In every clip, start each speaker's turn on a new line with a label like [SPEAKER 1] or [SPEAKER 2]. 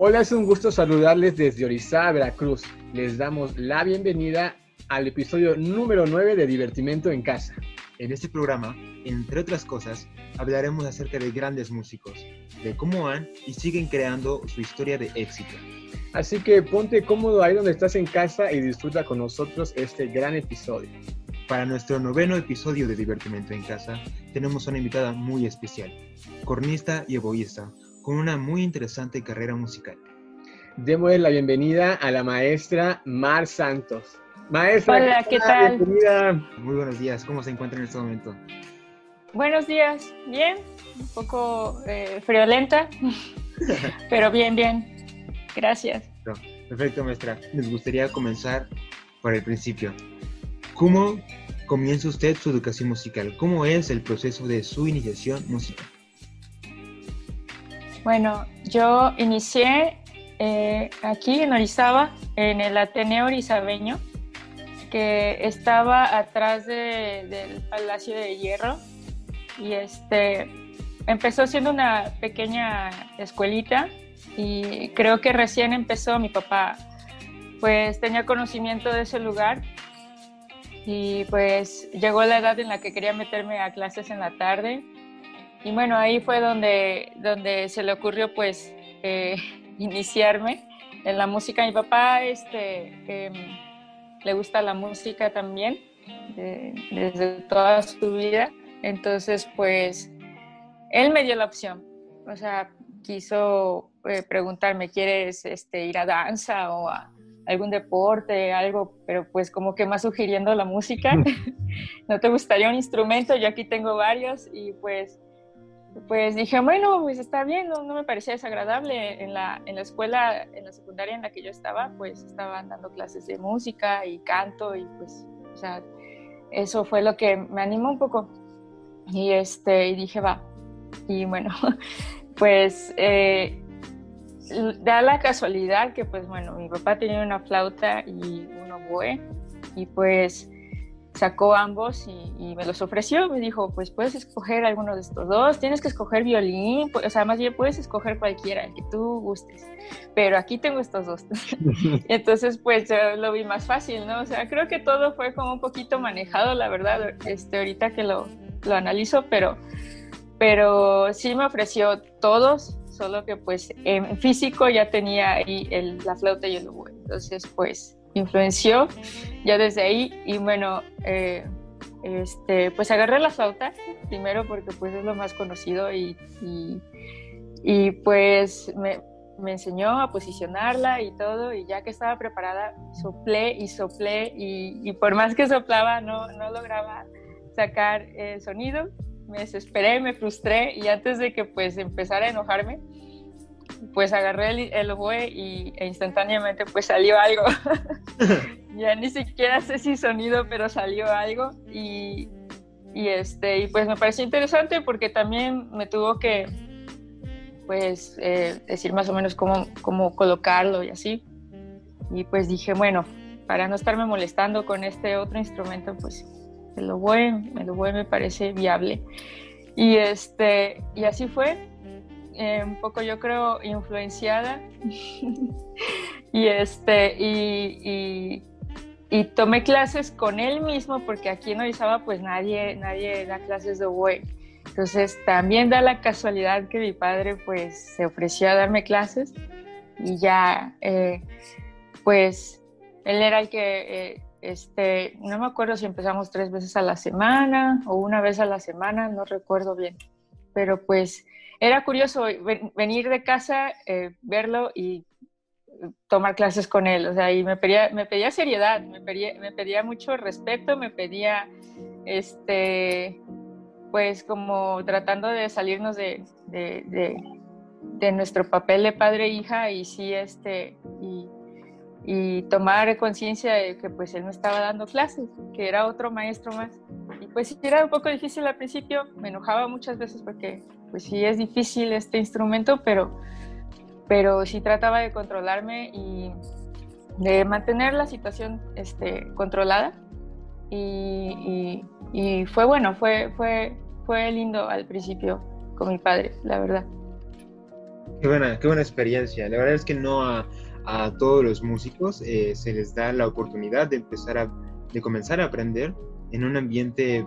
[SPEAKER 1] Hola, es un gusto saludarles desde Orizaba, Veracruz. Les damos la bienvenida al episodio número 9 de Divertimento en Casa.
[SPEAKER 2] En este programa, entre otras cosas, hablaremos acerca de grandes músicos, de cómo han y siguen creando su historia de éxito.
[SPEAKER 1] Así que ponte cómodo ahí donde estás en casa y disfruta con nosotros este gran episodio.
[SPEAKER 2] Para nuestro noveno episodio de Divertimento en Casa, tenemos una invitada muy especial, cornista y egoísta, con una muy interesante carrera musical.
[SPEAKER 1] Démosle la bienvenida a la maestra Mar Santos. Maestra,
[SPEAKER 3] Hola, ¿qué tal?
[SPEAKER 1] Bienvenida.
[SPEAKER 2] Muy buenos días, ¿cómo se encuentra en este momento?
[SPEAKER 3] Buenos días, bien, un poco eh, friolenta, pero bien, bien. Gracias.
[SPEAKER 2] Perfecto, maestra. Nos gustaría comenzar por el principio. ¿Cómo comienza usted su educación musical? ¿Cómo es el proceso de su iniciación musical?
[SPEAKER 3] Bueno, yo inicié eh, aquí en Orizaba, en el Ateneo Orizabeño, que estaba atrás de- del Palacio de Hierro. Y este empezó siendo una pequeña escuelita y creo que recién empezó mi papá, pues tenía conocimiento de ese lugar y pues llegó la edad en la que quería meterme a clases en la tarde y bueno, ahí fue donde, donde se le ocurrió pues eh, iniciarme en la música. Mi papá este, em, le gusta la música también de- desde toda su vida. Entonces pues él me dio la opción. O sea, quiso eh, preguntarme, ¿quieres este, ir a danza o a algún deporte, algo? Pero pues como que más sugiriendo la música. ¿No te gustaría un instrumento? Yo aquí tengo varios y pues pues dije, bueno, pues está bien, no, no me parecía desagradable. En la, en la escuela, en la secundaria en la que yo estaba, pues estaban dando clases de música y canto y pues, o sea, eso fue lo que me animó un poco. Y, este, y dije, va. Y bueno, pues eh, da la casualidad que pues bueno, mi papá tenía una flauta y un oboe y pues sacó ambos y, y me los ofreció. Me dijo, pues puedes escoger alguno de estos dos, tienes que escoger violín, o sea, más bien puedes escoger cualquiera, el que tú gustes, pero aquí tengo estos dos. Entonces, pues yo lo vi más fácil, ¿no? O sea, creo que todo fue como un poquito manejado, la verdad, este, ahorita que lo, lo analizo, pero, pero sí me ofreció todos, solo que pues en físico ya tenía ahí el, la flauta y el oboe. Entonces, pues influenció ya desde ahí. Y bueno, eh, este, pues agarré la flauta primero porque pues es lo más conocido y, y, pues me, me enseñó a posicionarla y todo. Y ya que estaba preparada soplé y soplé y, y por más que soplaba no, no lograba sacar el sonido, me desesperé, me frustré y antes de que pues empezara a enojarme, pues agarré el, el oboe y e instantáneamente pues salió algo. ya ni siquiera sé si sonido, pero salió algo y, y, este, y pues me pareció interesante porque también me tuvo que pues eh, decir más o menos cómo, cómo colocarlo y así. Y pues dije, bueno, para no estarme molestando con este otro instrumento, pues el oboe, el oboe me parece viable. Y, este, y así fue, eh, un poco yo creo influenciada. Y este y, y, y, tomé clases con él mismo porque aquí en Orizaba pues nadie nadie da clases de oboe entonces también da la casualidad que mi padre pues se ofreció a darme clases. Y ya eh, pues él era el que eh, este no me acuerdo si empezamos tres veces a la semana o una vez a la semana no recuerdo bien. Pero pues era curioso venir de casa, eh, verlo y tomar clases con él, o sea, y me pedía, me pedía seriedad, me pedía, me pedía mucho respeto, me pedía, este, pues como tratando de salirnos de, de, de, nuestro papel de padre e hija y sí, este, y, tomar conciencia de que pues él me estaba dando clases, que era otro maestro más. Y pues era un poco difícil al principio, me enojaba muchas veces porque pues sí es difícil este instrumento, pero, pero sí trataba de controlarme y de mantener la situación este, controlada. Y, y, fue bueno, fue, fue, fue lindo al principio con mi padre, la verdad.
[SPEAKER 2] Qué buena, qué buena experiencia. La verdad es que no a, a todos los músicos eh, se les da la oportunidad de empezar a, de comenzar a aprender en un ambiente,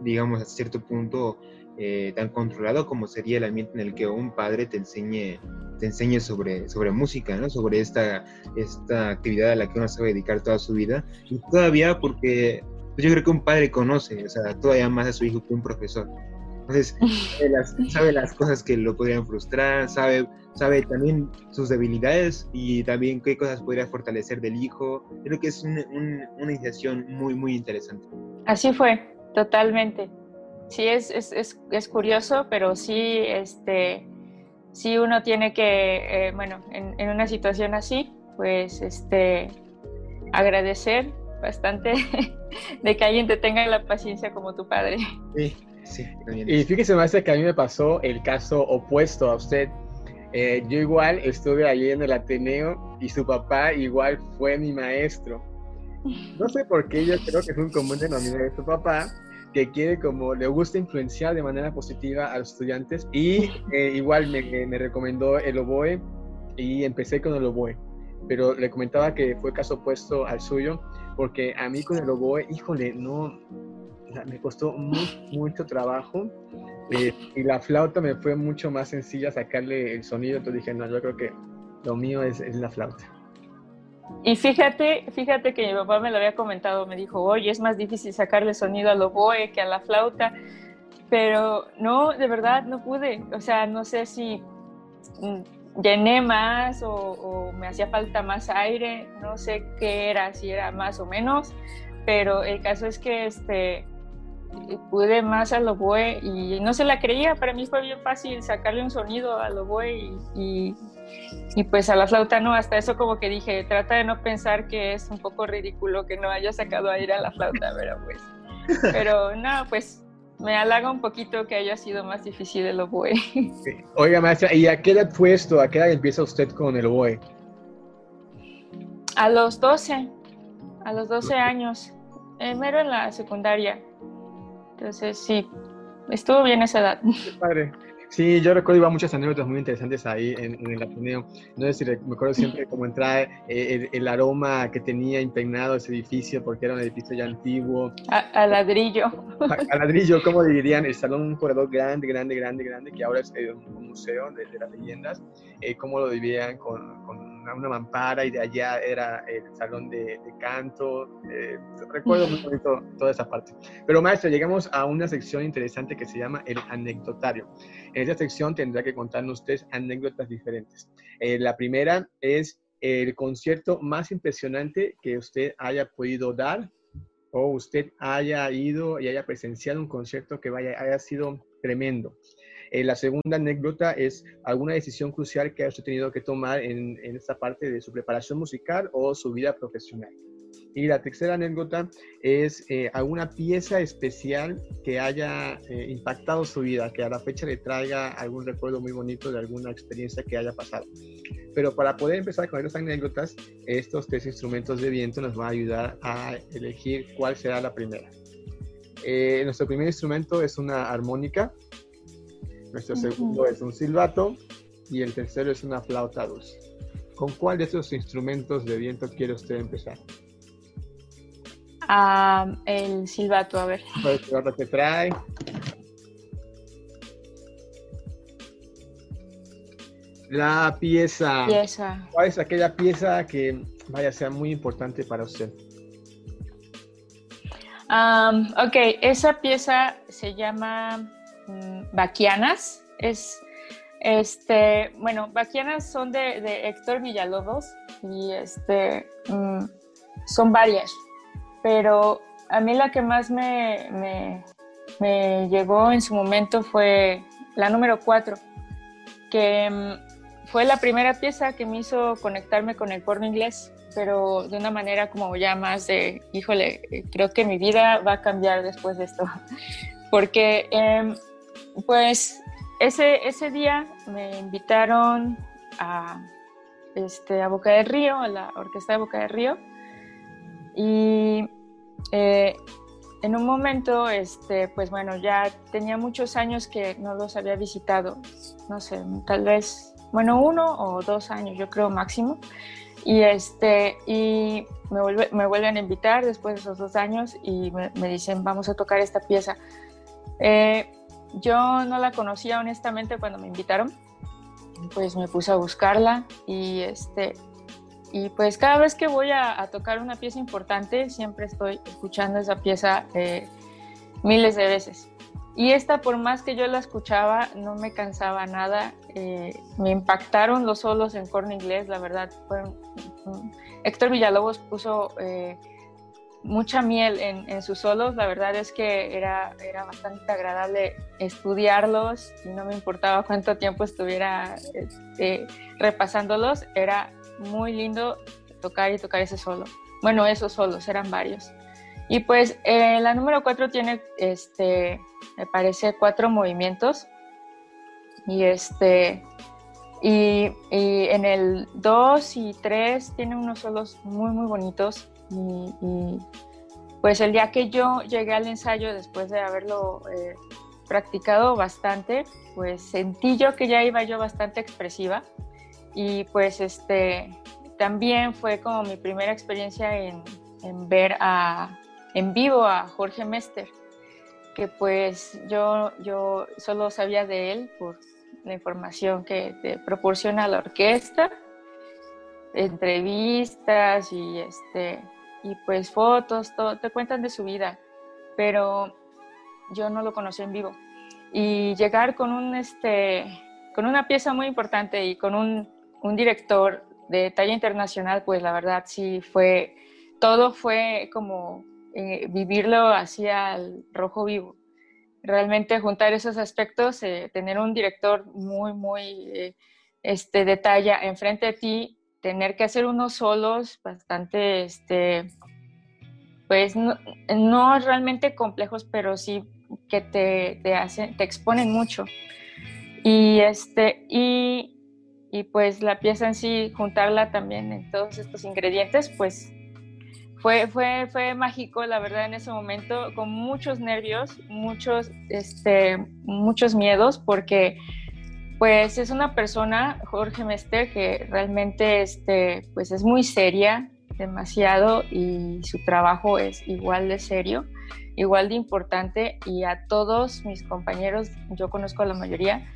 [SPEAKER 2] digamos, a cierto punto eh, tan controlado como sería el ambiente en el que un padre te enseñe, te enseñe sobre, sobre música, ¿no? sobre esta, esta actividad a la que uno se va a dedicar toda su vida. Y todavía porque yo creo que un padre conoce, o sea, todavía más a su hijo que un profesor. Entonces, sabe las, cosas que lo podrían frustrar, sabe, sabe también sus debilidades y también qué cosas podría fortalecer del hijo. Creo que es una iniciación muy, muy interesante.
[SPEAKER 3] Así fue, totalmente. Sí, es, es, es, es curioso, pero sí, este, sí uno tiene que, eh, bueno, en, en, una situación así, pues, este, agradecer bastante de que alguien te tenga la paciencia como tu padre.
[SPEAKER 2] Sí. Sí,
[SPEAKER 1] y fíjese, maestra, que a mí me pasó el caso opuesto a usted. Eh, yo igual estuve allí en el Ateneo y su papá igual fue mi maestro. No sé por qué, yo creo que es un común denominador de su papá, que quiere como, le gusta influenciar de manera positiva a los estudiantes y eh, igual me, me, recomendó el oboe y empecé con el oboe. Pero le comentaba que fue caso opuesto al suyo, porque a mí con el oboe, híjole, no, me costó mucho, trabajo eh, y la flauta me fue mucho más sencilla sacarle el sonido, entonces dije, no, yo creo que lo mío es, es la flauta.
[SPEAKER 3] Y fíjate, fíjate que mi papá me lo había comentado, me dijo, oye, es más difícil sacarle sonido al oboe que a la flauta, pero no, de verdad no pude, o sea, no sé si mm, llené más o, o, me hacía falta más aire, no sé qué era, si era más o menos, pero el caso es que este, pude más al oboe y no se la creía, para mí fue bien fácil sacarle un sonido al oboe y, y, y, pues a la flauta no, hasta eso como que dije, trata de no pensar que es un poco ridículo que no haya sacado aire a la flauta, pero pues, pero no, pues me halaga un poquito que haya sido más difícil el oboe.
[SPEAKER 1] Oiga, maestra, ¿y a qué edad fue esto? ¿A qué edad empieza usted con el oboe?
[SPEAKER 3] A los 12, a los 12 años, eh, mero en la secundaria. Entonces, sí, estuvo bien esa edad.
[SPEAKER 1] Qué padre. Sí, yo recuerdo iba muchas anécdotas muy interesantes ahí en, en el Ateneo. No sé si me acuerdo siempre cómo entrar, eh, el, el, aroma que tenía impregnado ese edificio, porque era un edificio ya antiguo.
[SPEAKER 3] A, a ladrillo.
[SPEAKER 1] A, a, ladrillo, ¿cómo dirían? El salón, un corredor grande, grande, grande, grande, que ahora es eh, un museo de, de las leyendas. Eh, ¿Cómo lo dividían con, con una, una, mampara y de allá era el salón de, de canto? Eh, recuerdo muy bonito toda esa parte. Pero maestro, llegamos a una sección interesante que se llama el anecdotario. En esta sección tendrá que contarnos ustedes anécdotas diferentes. Eh, la primera es el concierto más impresionante que usted haya podido dar o usted haya ido y haya presenciado un concierto que vaya, haya sido tremendo. Eh, la segunda anécdota es alguna decisión crucial que haya tenido que tomar en, esta parte de su preparación musical o su vida profesional. Y la tercera anécdota es eh, alguna pieza especial que haya eh, impactado su vida, que a la fecha le traiga algún recuerdo muy bonito de alguna experiencia que haya pasado. Pero para poder empezar con estas anécdotas, estos tres instrumentos de viento nos van a ayudar a elegir cuál será la primera. Eh, nuestro primer instrumento es una armónica, nuestro segundo uh -huh. es un silbato y el tercero es una flauta dulce. ¿Con cuál de estos instrumentos de viento quiere usted empezar?
[SPEAKER 3] Uh, el silbato, a ver.
[SPEAKER 1] El silbato que trae. La pieza.
[SPEAKER 3] pieza.
[SPEAKER 1] ¿Cuál es aquella pieza que vaya a ser muy importante para usted?
[SPEAKER 3] Um, ok, esa pieza se llama Baquianas. Es, este, bueno, Baquianas son de, de Héctor Villalobos y este, um, son varias pero a mí la que más me, me, llegó en su momento fue la número 4, que um, fue la primera pieza que me hizo conectarme con el porno inglés, pero de una manera como ya más de, híjole, creo que mi vida va a cambiar después de esto, porque eh, pues ese, ese día me invitaron a, este, a Boca del Río, a la Orquesta de Boca del Río, y eh, en un momento, este, pues bueno, ya tenía muchos años que no los había visitado, no sé, tal vez bueno, uno o dos años, yo creo máximo. Y, este, y me, vuelve, me vuelven a invitar después de esos dos años y me, dicen, vamos a tocar esta pieza. Eh, yo no la conocía honestamente cuando me invitaron, pues me puse a buscarla y, este, y pues cada vez que voy a, tocar una pieza importante, siempre estoy escuchando esa pieza eh, miles de veces. Y esta, por más que yo la escuchaba, no me cansaba nada. Eh, me impactaron los solos en corno inglés, la verdad. Fue, Héctor Villalobos puso eh, mucha miel en, sus solos. La verdad es que era, era bastante agradable estudiarlos y no me importaba cuánto tiempo estuviera este, repasándolos. Era muy lindo tocar y tocar ese solo. Bueno, esos solos eran varios. Y pues eh, la número 4 tiene, este, me parece, cuatro movimientos. Y este, y, en el 2 y 3 tiene unos solos muy, muy bonitos. Y, pues el día que yo llegué al ensayo, después de haberlo eh, practicado bastante, pues sentí yo que ya iba yo bastante expresiva. Y pues este, también fue como mi primera experiencia en, en ver a, en vivo a Jorge Mester, que pues yo, yo solo sabía de él por la información que te proporciona la orquesta, entrevistas y, este, y pues fotos, todo, te cuentan de su vida, pero yo no lo conocí en vivo. Y llegar con, un, este, con una pieza muy importante y con un, un director de talla internacional, pues la verdad sí fue, todo fue como eh, vivirlo hacia el rojo vivo. Realmente juntar esos aspectos, eh, tener un director muy, muy eh, este, de talla enfrente de ti, tener que hacer unos solos bastante, este, pues no, no realmente complejos, pero sí que te, te, hacen, te exponen mucho. Y, este, y, y pues la pieza en sí, juntarla también en todos estos ingredientes, pues fue, fue, fue mágico, la verdad, en ese momento, con muchos nervios, muchos, este, muchos miedos, porque pues es una persona, Jorge Mester, que realmente este, pues es muy seria, demasiado, y su trabajo es igual de serio, igual de importante, y a todos mis compañeros, yo conozco a la mayoría,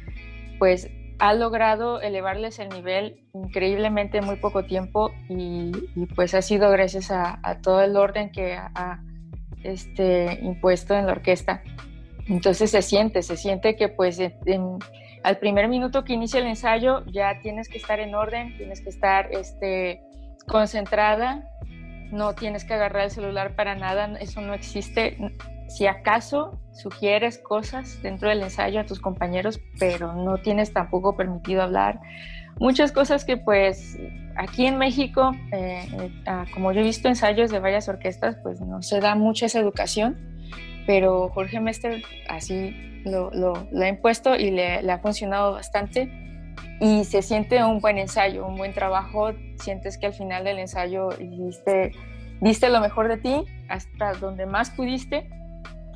[SPEAKER 3] pues ha logrado elevarles el nivel increíblemente en muy poco tiempo y, pues ha sido gracias a, todo el orden que ha, este, impuesto en la orquesta. Entonces se siente, se siente que pues al primer minuto que inicia el ensayo ya tienes que estar en orden, tienes que estar este, concentrada, no tienes que agarrar el celular para nada, eso no existe si acaso sugieres cosas dentro del ensayo a tus compañeros, pero no tienes tampoco permitido hablar. Muchas cosas que pues aquí en México, eh, eh, ah, como yo he visto ensayos de varias orquestas, pues no se da mucha esa educación, pero Jorge Mester así lo, lo, ha impuesto y le, le, ha funcionado bastante. Y se siente un buen ensayo, un buen trabajo, sientes que al final del ensayo diste, diste lo mejor de ti hasta donde más pudiste.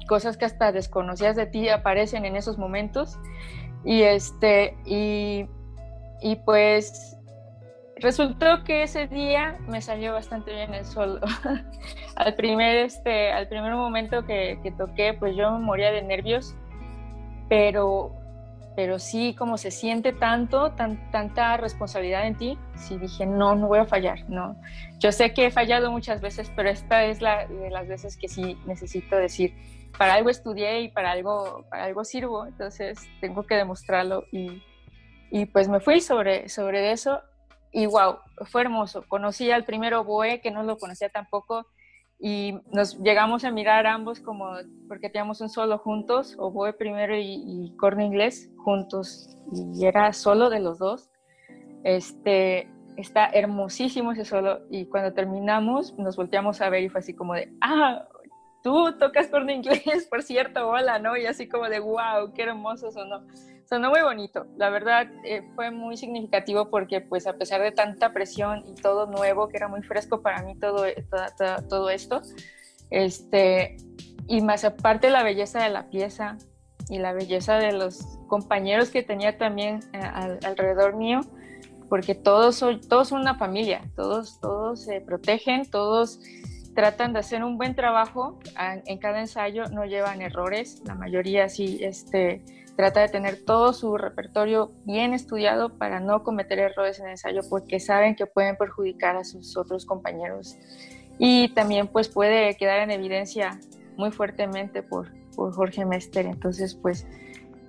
[SPEAKER 3] Cosas que hasta desconocías de ti aparecen en esos momentos. Y este, y, y pues resultó que ese día me salió bastante bien el solo. al, primer, este, al primer momento que, que, toqué, pues yo moría de nervios, pero, pero sí, como se siente tanto, tan, tanta responsabilidad en ti, sí dije, no, no voy a fallar, no. Yo sé que he fallado muchas veces, pero esta es la de las veces que sí necesito decir, para algo estudié y para algo, para algo sirvo, entonces tengo que demostrarlo y, y pues me fui sobre, sobre eso y wow, fue hermoso. Conocí al primero Boe, que no lo conocía tampoco, y nos llegamos a mirar ambos como, porque teníamos un solo juntos, Boe primero y, y corno inglés juntos, y era solo de los dos. Este, está hermosísimo ese solo, y cuando terminamos nos volteamos a ver y fue así como de, ah, tú tocas corno inglés, por cierto, hola, ¿no? Y así como de, wow, qué hermoso sonó. Sonó muy bonito, la verdad eh, fue muy significativo porque pues a pesar de tanta presión y todo nuevo, que era muy fresco para mí todo, todo, todo esto, este, y más aparte la belleza de la pieza, y la belleza de los compañeros que tenía también eh, alrededor mío, porque todos son, todos son una familia, todos, todos se protegen, todos tratan de hacer un buen trabajo en cada ensayo, no llevan errores, la mayoría sí este, trata de tener todo su repertorio bien estudiado para no cometer errores en el ensayo porque saben que pueden perjudicar a sus otros compañeros y también pues puede quedar en evidencia muy fuertemente por, por Jorge Mester, entonces pues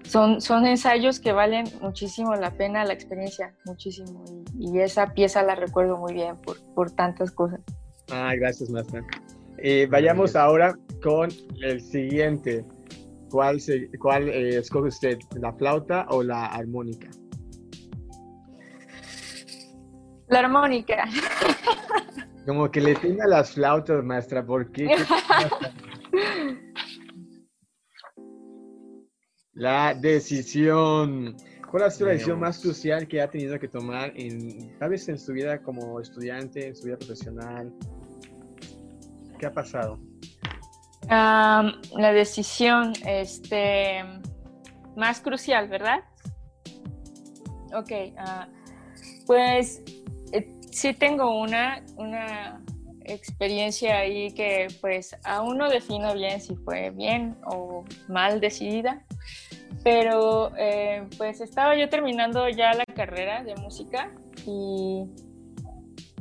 [SPEAKER 3] son, son ensayos que valen muchísimo la pena, la experiencia, muchísimo y, y esa pieza la recuerdo muy bien por, por tantas cosas.
[SPEAKER 1] Ah, gracias, maestra. Eh, vayamos ahora con el siguiente. ¿Cuál, se, cuál eh, escoge usted, la flauta o la armónica?
[SPEAKER 3] La armónica.
[SPEAKER 1] Como que le tenga las flautas, maestra, ¿por qué? la decisión. ¿Cuál ha sido la decisión más crucial que ha tenido que tomar en, tal vez en su vida como estudiante, en su vida profesional? ¿Qué ha pasado?
[SPEAKER 3] La decisión este, más crucial, ¿verdad? Ok, ah, pues eh, sí tengo una, una experiencia ahí que pues aún no defino bien si fue bien o mal decidida, pero eh, pues estaba yo terminando ya la carrera de música y,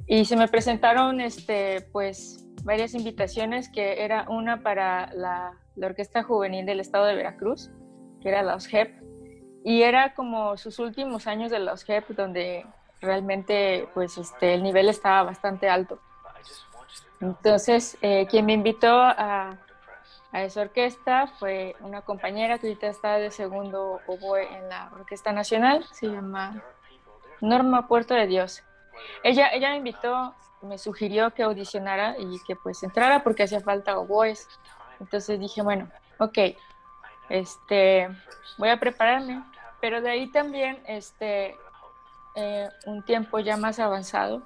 [SPEAKER 3] y se me presentaron este pues varias invitaciones, que era una para la, Orquesta Juvenil del Estado de Veracruz, que era la OSGEP, y era como sus últimos años de la OSGEP, donde realmente pues este, el nivel estaba bastante alto. Entonces, eh, quien me invitó a, a, esa orquesta fue una compañera que ahorita está de segundo oboe en la Orquesta Nacional, se llama Norma Puerto de Dios. Ella, ella me invitó me sugirió que audicionara y que pues entrara porque hacía falta oboes. Entonces dije, bueno, ok, este, voy a prepararme. Pero de ahí también, este, eh, un tiempo ya más avanzado,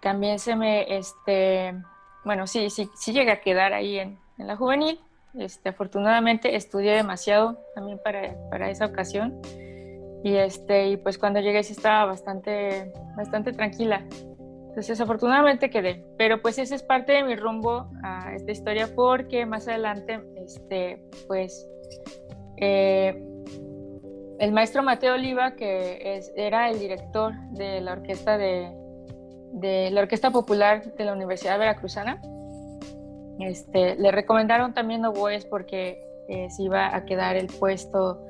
[SPEAKER 3] también se me, este, bueno, sí, sí, sí llegué a quedar ahí en, en la juvenil. Este, afortunadamente estudié demasiado también para, para esa ocasión. Y, este, y pues cuando llegué sí estaba bastante, bastante tranquila. Entonces, afortunadamente quedé. Pero pues ese es parte de mi rumbo a esta historia porque más adelante, este, pues, eh, el maestro Mateo Oliva, que era el director de la orquesta de, de, la Orquesta Popular de la Universidad Veracruzana, este, le recomendaron también oboes porque eh, se iba a quedar el puesto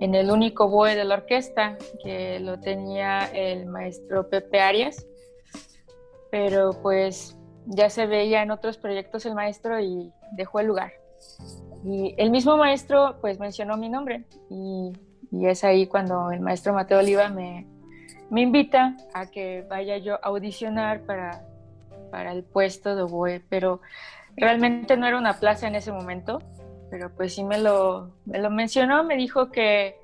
[SPEAKER 3] en el único oboe de la orquesta, que lo tenía el maestro Pepe Arias pero pues ya se veía en otros proyectos el maestro y dejó el lugar. Y el mismo maestro pues mencionó mi nombre y, es ahí cuando el maestro Mateo Oliva me, me, invita a que vaya yo a audicionar para, para el puesto de oboe, pero realmente no era una plaza en ese momento, pero pues sí me lo, me lo mencionó, me dijo que,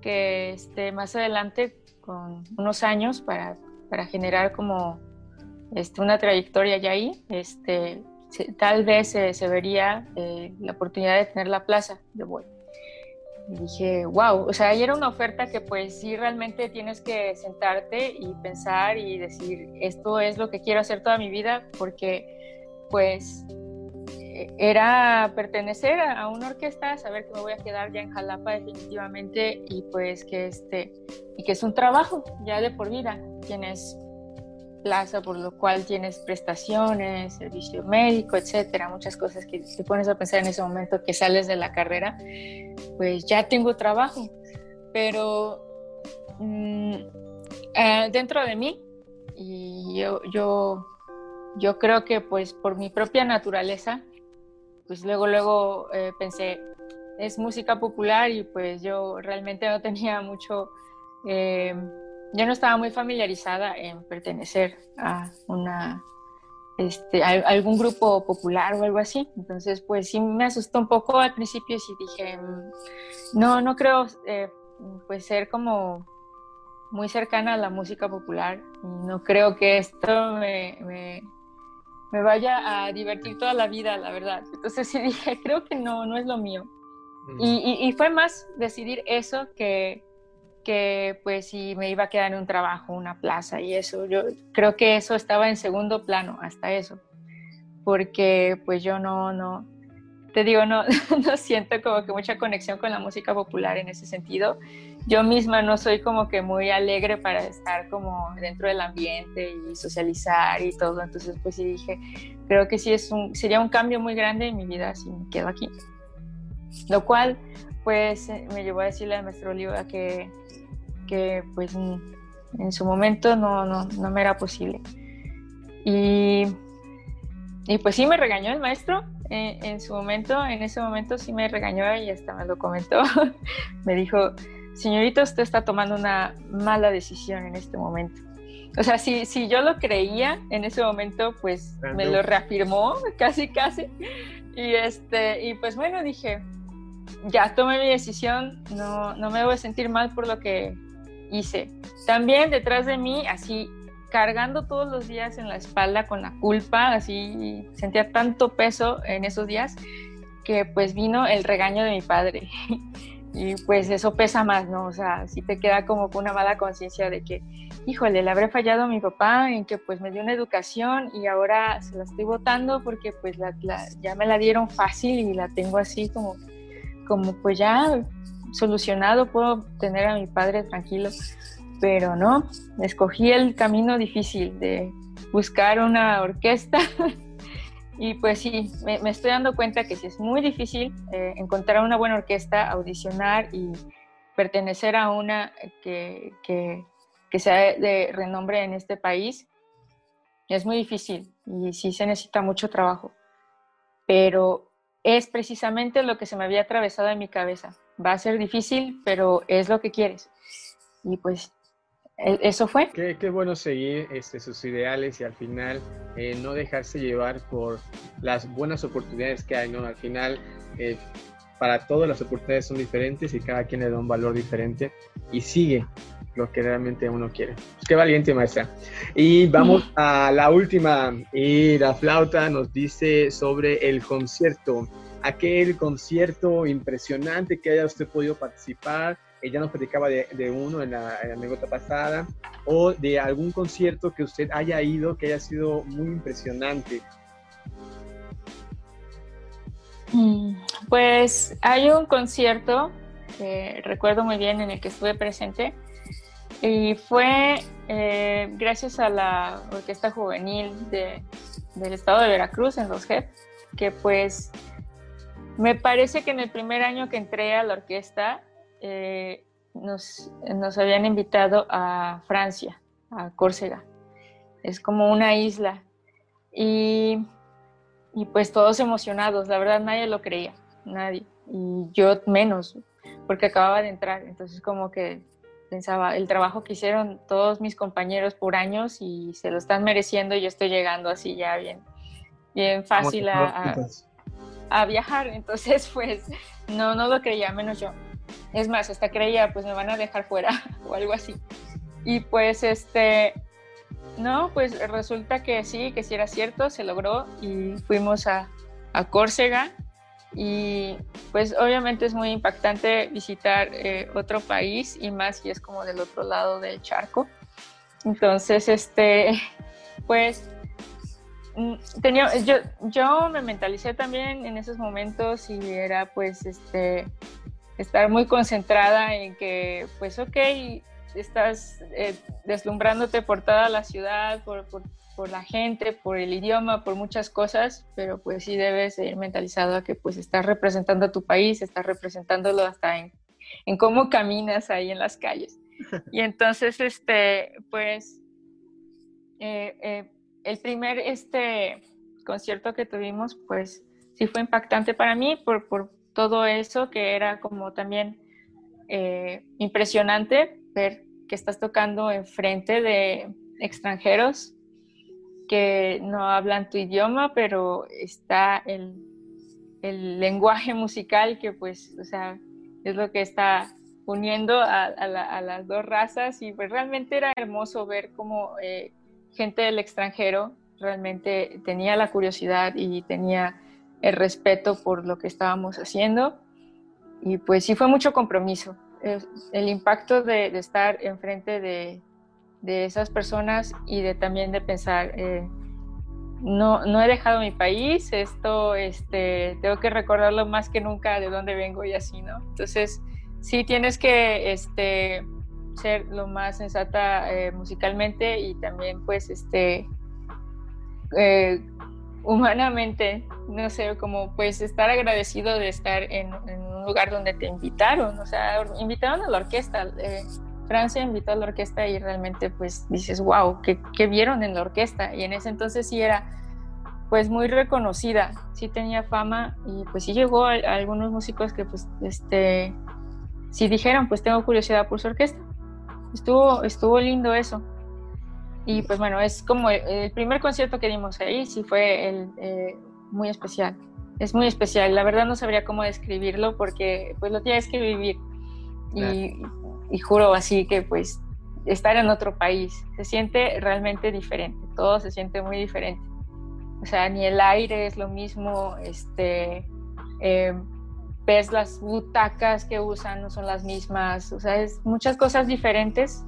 [SPEAKER 3] que este, más adelante, con unos años, para, para generar como este, una trayectoria ya ahí, este, tal vez se vería eh, la oportunidad de tener la plaza de Boy. Y dije, wow, o sea, ahí era una oferta que pues sí realmente tienes que sentarte y pensar y decir, esto es lo que quiero hacer toda mi vida, porque pues eh, era pertenecer a una orquesta, saber que me voy a quedar ya en Jalapa definitivamente y pues que este, y que es un trabajo ya de por vida, tienes plaza, por lo cual tienes prestaciones, servicio médico, etcétera, muchas cosas que te pones a pensar en ese momento que sales de la carrera, pues ya tengo trabajo, pero mm, eh, dentro de mí, y yo, yo, yo creo que pues por mi propia naturaleza, pues luego, luego eh, pensé, es música popular y pues yo realmente no tenía mucho... Eh, yo no estaba muy familiarizada en pertenecer a una este, algún grupo popular o algo así. Entonces, pues sí me asustó un poco al principio y dije, mm, no, no creo eh, pues ser como muy cercana a la música popular. No creo que esto me, me, me, vaya a divertir toda la vida, la verdad. Entonces sí dije, creo que no, no es lo mío. Mm. Y, fue más decidir eso que, que pues si me iba a quedar en un trabajo, una plaza y eso. Yo creo que eso estaba en segundo plano, hasta eso. Porque pues yo no, no, te digo, no, no siento como que mucha conexión con la música popular en ese sentido. Yo misma no soy como que muy alegre para estar como dentro del ambiente y socializar y todo. Entonces, pues sí dije, creo que sí es un, sería un cambio muy grande en mi vida si me quedo aquí. Lo cual, pues, me llevó a decirle al maestro Oliva que, que pues, en su momento no, no, no me era posible. Y, y pues sí me regañó el maestro, en su momento, en ese momento sí me regañó y hasta me lo comentó. me dijo, señorita, usted está tomando una mala decisión en este momento. O sea, si, si yo lo creía en ese momento, pues me lo reafirmó casi, casi. Y, este, y pues bueno, dije, ya tomé mi decisión, no, no me voy a sentir mal por lo que hice. También detrás de mí, así cargando todos los días en la espalda con la culpa, así sentía tanto peso en esos días que pues vino el regaño de mi padre. y pues eso pesa más, ¿no? O sea, si te queda como una mala conciencia de que, híjole, le habré fallado a mi papá en que pues me dio una educación y ahora se la estoy votando porque pues ya me la dieron fácil y la tengo así como, como pues ya solucionado, puedo tener a mi padre tranquilo pero no, escogí el camino difícil de buscar una orquesta y pues sí, me, estoy dando cuenta que sí es muy difícil eh, encontrar una buena orquesta, audicionar y pertenecer a una que, que, que, sea de renombre en este país. Es muy difícil y sí se necesita mucho trabajo, pero es precisamente lo que se me había atravesado en mi cabeza. Va a ser difícil, pero es lo que quieres. Y pues e, eso fue.
[SPEAKER 1] Qué, qué bueno seguir este, sus ideales y al final eh, no dejarse llevar por las buenas oportunidades que hay, ¿no? Al final, eh, para todas las oportunidades son diferentes y cada quien le da un valor diferente y sigue lo que realmente uno quiere. Pues qué valiente, maestra. Y vamos a la última. Y la flauta nos dice sobre el concierto. Aquel concierto impresionante que haya usted podido participar, ella nos platicaba de, uno en la, anécdota pasada, o de algún concierto que usted haya ido que haya sido muy impresionante.
[SPEAKER 3] Mm, pues hay un concierto que recuerdo muy bien en el que estuve presente y fue eh, gracias a la Orquesta Juvenil del Estado de Veracruz en Los JEP, que pues me parece que en el primer año que entré a la orquesta eh, nos, nos, habían invitado a Francia, a Córcega. Es como una isla. Y, y, pues todos emocionados, la verdad nadie lo creía, nadie. Y yo menos, porque acababa de entrar. Entonces como que pensaba, el trabajo que hicieron todos mis compañeros por años y se lo están mereciendo y yo estoy llegando así ya bien, bien fácil a, a viajar. Entonces pues no, no lo creía, menos yo. Es más, hasta creía, pues me van a dejar fuera o algo así. Y pues este, no, pues resulta que sí, que sí era cierto, se logró y fuimos a, a Córcega y pues obviamente es muy impactante visitar eh, otro país y más si es como del otro lado del charco. Entonces, este, pues mm, tenía, yo, yo me mentalicé también en esos momentos y era pues este estar muy concentrada en que, pues, ok, estás eh, deslumbrándote por toda la ciudad, por, la gente, por el idioma, por muchas cosas, pero pues sí debes ir mentalizado a que pues estás representando a tu país, estás representándolo hasta en, en cómo caminas ahí en las calles. Y entonces, este, pues, eh, eh, el primer este, concierto que tuvimos, pues, sí fue impactante para mí por, por, todo eso que era como también eh, impresionante ver que estás tocando enfrente de extranjeros que no hablan tu idioma, pero está el, el lenguaje musical que pues, o sea, es lo que está uniendo a, las dos razas y pues realmente era hermoso ver cómo eh, gente del extranjero realmente tenía la curiosidad y tenía el respeto por lo que estábamos haciendo. y pues sí fue mucho compromiso. El, impacto de, estar enfrente de, de, esas personas y de también de pensar, eh, no, no he dejado mi país, esto este, tengo que recordarlo más que nunca de dónde vengo y así, ¿no? Entonces, sí tienes que este, ser lo más sensata eh, musicalmente y también pues este eh, humanamente, no sé, como pues estar agradecido de estar en, un lugar donde te invitaron, o sea, invitaron a la orquesta. Eh, Francia invitó a la orquesta y realmente pues dices, wow, ¿qué, ¿qué, vieron en la orquesta? Y en ese entonces sí era pues muy reconocida, sí tenía fama y pues sí llegó a, algunos músicos que pues este, sí dijeron, pues tengo curiosidad por su orquesta. Estuvo, estuvo lindo eso. Y pues bueno, es como el, primer concierto que dimos ahí, sí fue el, eh, muy especial. Es muy especial. La verdad no sabría cómo describirlo porque pues lo tienes que vivir. Y, y juro así que pues estar en otro país se siente realmente diferente. Todo se siente muy diferente. O sea, ni el aire es lo mismo, este, eh, ves las butacas que usan, no son las mismas, o sea, es muchas cosas diferentes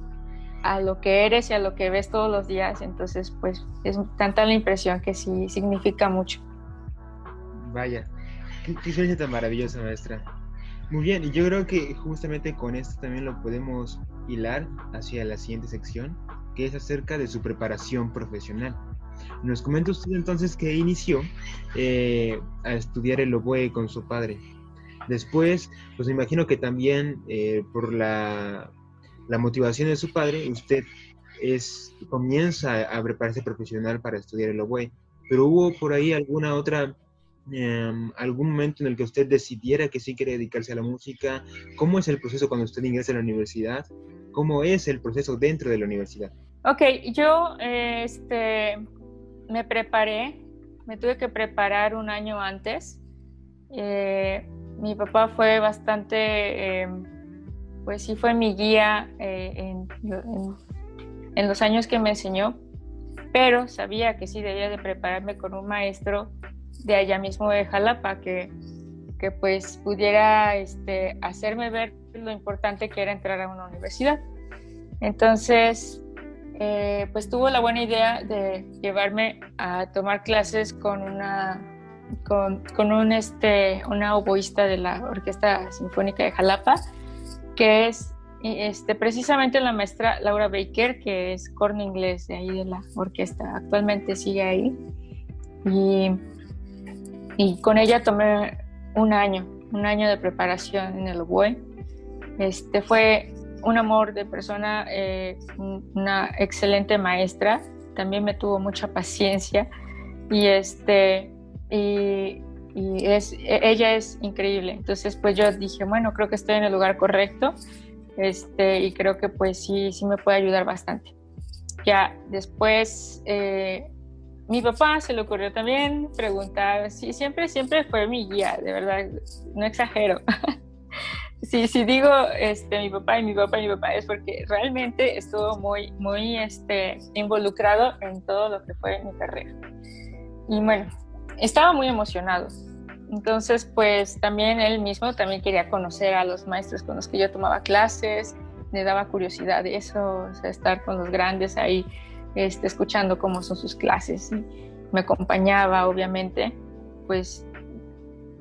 [SPEAKER 3] a lo que eres y a lo que ves todos los días, entonces pues es tanta la impresión que sí significa mucho.
[SPEAKER 2] Vaya, qué, qué tan maravillosa, maestra. Muy bien, y yo creo que justamente con esto también lo podemos hilar hacia la siguiente sección, que es acerca de su preparación profesional. Nos comenta usted entonces que inició eh, a estudiar el oboe con su padre. Después, pues me imagino que también eh, por la, la, motivación de su padre, usted es, comienza a prepararse profesional para estudiar el oboe. Pero hubo por ahí alguna otra, em, algún momento en el que usted decidiera que sí quiere dedicarse a la música. ¿Cómo es el proceso cuando usted ingresa a la universidad? ¿Cómo es el proceso dentro de la universidad?
[SPEAKER 3] Ok, yo este, me preparé, me tuve que preparar un año antes. Eh, mi papá fue bastante, em, pues sí fue mi guía eh, en, en, los años que me enseñó, pero sabía que sí debía de prepararme con un maestro de allá mismo de Jalapa que, que pues pudiera este, hacerme ver lo importante que era entrar a una universidad. Entonces, eh, pues tuvo la buena idea de llevarme a tomar clases con una con, con un este una oboísta de la Orquesta Sinfónica de Jalapa que es este, precisamente la maestra Laura Baker que es corno inglés de ahí de la orquesta actualmente sigue ahí y, y con ella tomé un año un año de preparación en el oboe este fue un amor de persona, eh, una excelente maestra, también me tuvo mucha paciencia y este y, es, ella es increíble. Entonces pues yo dije, bueno, creo que estoy en el lugar correcto este, y creo que pues sí, sí me puede ayudar bastante. Ya después eh, mi papá se le ocurrió también preguntar, sí, siempre, siempre fue mi guía, de verdad, no exagero. Sí, sí digo este, mi papá y mi papá y mi papá es porque realmente estuvo muy, muy este, involucrado en todo lo que fue mi carrera. Y bueno, estaba muy emocionado. Entonces, pues también él mismo también quería conocer a los maestros con los que yo tomaba clases, le daba curiosidad eso, o sea, estar con los grandes ahí, este, escuchando cómo son sus clases. Me acompañaba, obviamente, pues,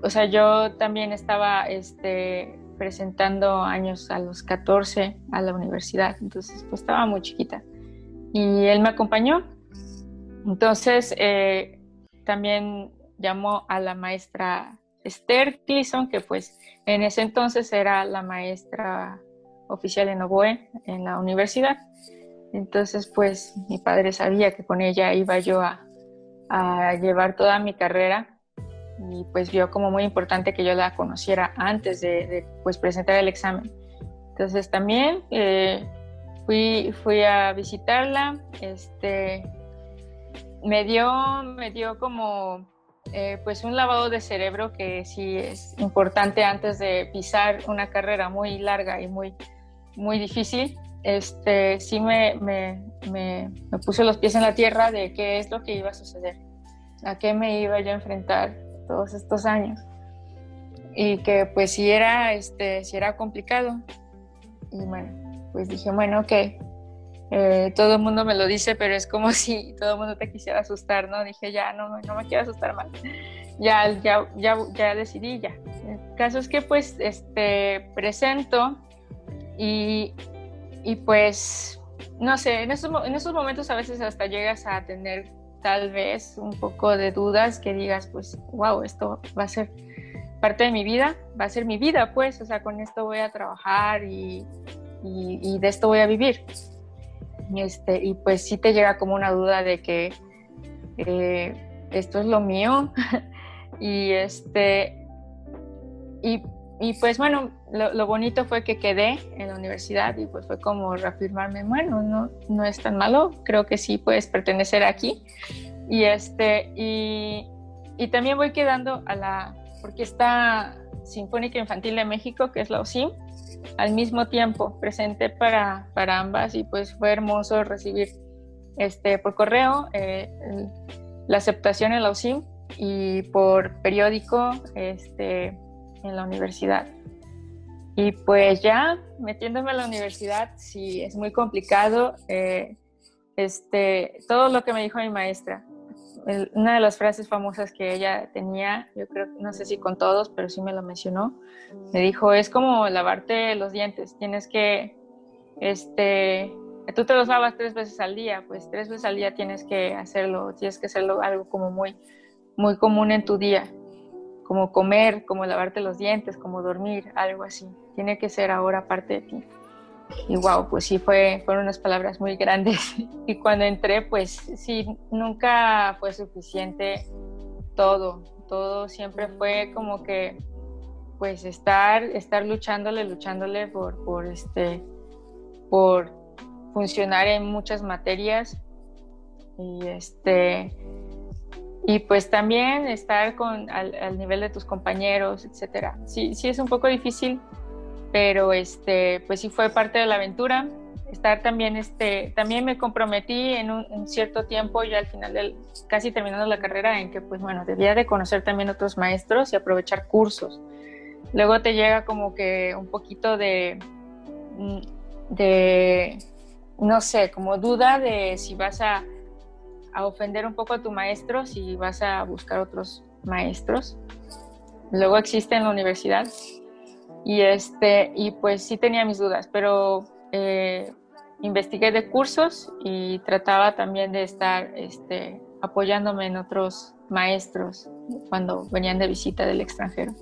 [SPEAKER 3] o sea, yo también estaba, este, presentando años a los 14 a la universidad, entonces pues estaba muy chiquita. Y él me acompañó. Entonces eh, también llamó a la maestra Esther Cleason, que pues en ese entonces era la maestra oficial en oboe en la universidad. Entonces pues mi padre sabía que con ella iba yo a, llevar toda mi carrera y pues vio como muy importante que yo la conociera antes de, pues presentar el examen. Entonces también eh, fui, fui a visitarla, este, me dio, me dio como eh, pues un lavado de cerebro que sí es importante antes de pisar una carrera muy larga y muy, muy difícil. Este, sí me, me, me, me puso los pies en la tierra de qué es lo que iba a suceder, a qué me iba yo a enfrentar todos estos años. y que pues sí era, este, sí era complicado. Y bueno, pues dije, bueno, ok, eh, todo el mundo me lo dice, pero es como si todo el mundo te quisiera asustar, ¿no? Dije, ya, no, no me quiero asustar más. Ya, ya, ya, ya decidí, ya. El caso es que pues, este, presento y, y pues, no sé, en esos, en esos momentos a veces hasta llegas a tener tal vez un poco de dudas que digas, pues, wow, esto va a ser parte de mi vida, va a ser mi vida, pues, o sea, con esto voy a trabajar y, y, de esto voy a vivir. Este, y pues sí te llega como una duda de que eh, esto es lo mío y este y, y pues bueno lo, bonito fue que quedé en la universidad y pues fue como reafirmarme bueno no, no es tan malo creo que sí puedes pertenecer aquí y este y, y también voy quedando a la Orquesta Sinfónica Infantil de México, que es la OSIM, al mismo tiempo presente para, para ambas y pues fue hermoso recibir este, por correo eh, la aceptación en la OSIM y por periódico este, en la universidad. Y pues ya metiéndome a la universidad, sí, es muy complicado. Eh, este, todo lo que me dijo mi maestra, una de las frases famosas que ella tenía, yo creo, no sé si con todos, pero sí me lo mencionó, me dijo, es como lavarte los dientes, tienes que, este, tú te los lavas tres veces al día, pues tres veces al día tienes que hacerlo, tienes que hacerlo algo como muy, muy común en tu día, como comer, como lavarte los dientes, como dormir, algo así, tiene que ser ahora parte de ti. Y wow, pues sí, fue, fueron unas palabras muy grandes. Y cuando entré, pues sí, nunca fue suficiente todo. Todo siempre fue como que, pues estar, estar luchándole, luchándole por, por, este, por funcionar en muchas materias. Y este, y pues también estar con, al, al nivel de tus compañeros, etcétera. Sí, sí es un poco difícil, pero este, pues sí fue parte de la aventura. Estar también, este, también me comprometí en un cierto tiempo, ya al final del, casi terminando la carrera, en que pues bueno, debía de conocer también otros maestros y aprovechar cursos. Luego te llega como que un poquito de, mm, de no sé, como duda de si vas a, a ofender un poco a tu maestro, si vas a buscar otros maestros. Luego existe en la universidad y, este, y pues sí tenía mis dudas, pero eh, investigué de cursos y trataba también de estar este, apoyándome en otros maestros cuando venían de visita del extranjero.